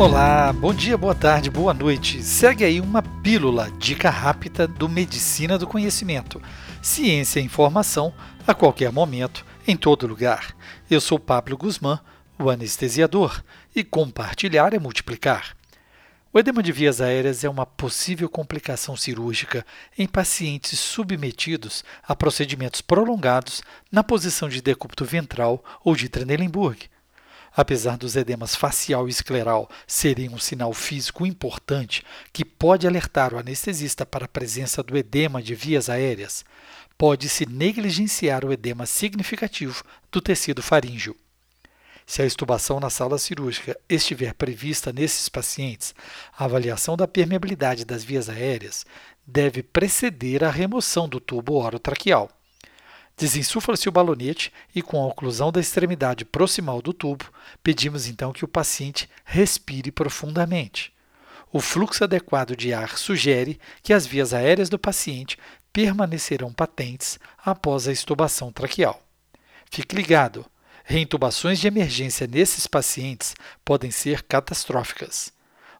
Olá, bom dia, boa tarde, boa noite. Segue aí uma pílula, dica rápida do Medicina do Conhecimento. Ciência e informação a qualquer momento, em todo lugar. Eu sou Pablo Guzmán, o anestesiador, e compartilhar é multiplicar. O edema de vias aéreas é uma possível complicação cirúrgica em pacientes submetidos a procedimentos prolongados na posição de decúbito ventral ou de Trendelenburg. Apesar dos edemas facial e escleral serem um sinal físico importante que pode alertar o anestesista para a presença do edema de vias aéreas, pode-se negligenciar o edema significativo do tecido faríngeo. Se a estubação na sala cirúrgica estiver prevista nesses pacientes, a avaliação da permeabilidade das vias aéreas deve preceder a remoção do tubo orotraqueal. Desinsufla-se o balonete e, com a oclusão da extremidade proximal do tubo, pedimos então que o paciente respire profundamente. O fluxo adequado de ar sugere que as vias aéreas do paciente permanecerão patentes após a estubação traqueal. Fique ligado! Reintubações de emergência nesses pacientes podem ser catastróficas.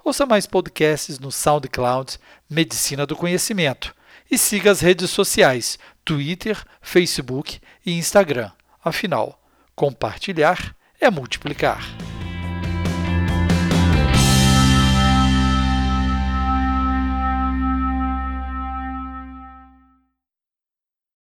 Ouça mais podcasts no SoundCloud Medicina do Conhecimento e siga as redes sociais Twitter, Facebook e Instagram. Afinal, compartilhar é multiplicar.